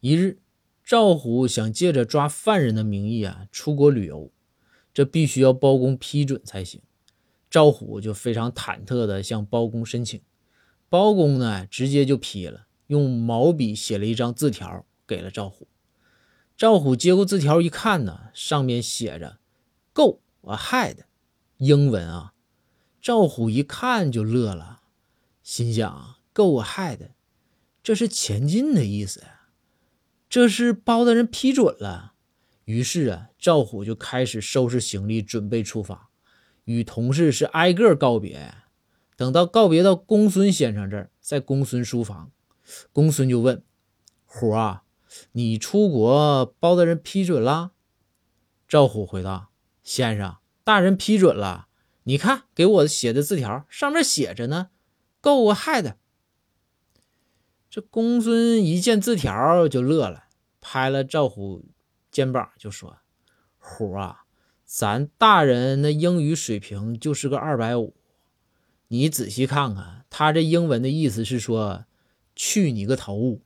一日，赵虎想借着抓犯人的名义啊出国旅游，这必须要包公批准才行。赵虎就非常忐忑地向包公申请，包公呢直接就批了，用毛笔写了一张字条给了赵虎。赵虎接过字条一看呢，上面写着 “Go ahead”，英文啊。赵虎一看就乐了，心想：“Go ahead，这是前进的意思呀。”这是包大人批准了，于是啊，赵虎就开始收拾行李，准备出发，与同事是挨个告别。等到告别到公孙先生这儿，在公孙书房，公孙就问：“虎啊，你出国，包大人批准了？”赵虎回答：“先生，大人批准了。你看，给我写的字条上面写着呢，Go ahead。”这公孙一见字条就乐了，拍了赵虎肩膀就说：“虎啊，咱大人那英语水平就是个二百五，你仔细看看，他这英文的意思是说，去你个头！”